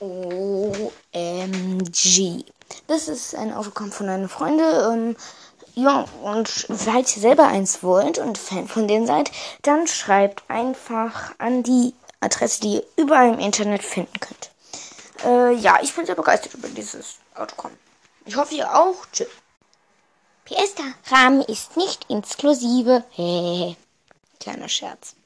OMG. Das ist ein Autogramm von einer Freunde. Ähm, ja, und falls ihr selber eins wollt und Fan von denen seid, dann schreibt einfach an die Adresse, die ihr überall im Internet finden könnt. Äh, ja, ich bin sehr begeistert über dieses Autogramm. Ich hoffe, ihr auch. Tschüss. PS, der Rahmen ist nicht inklusive. Kleiner Scherz.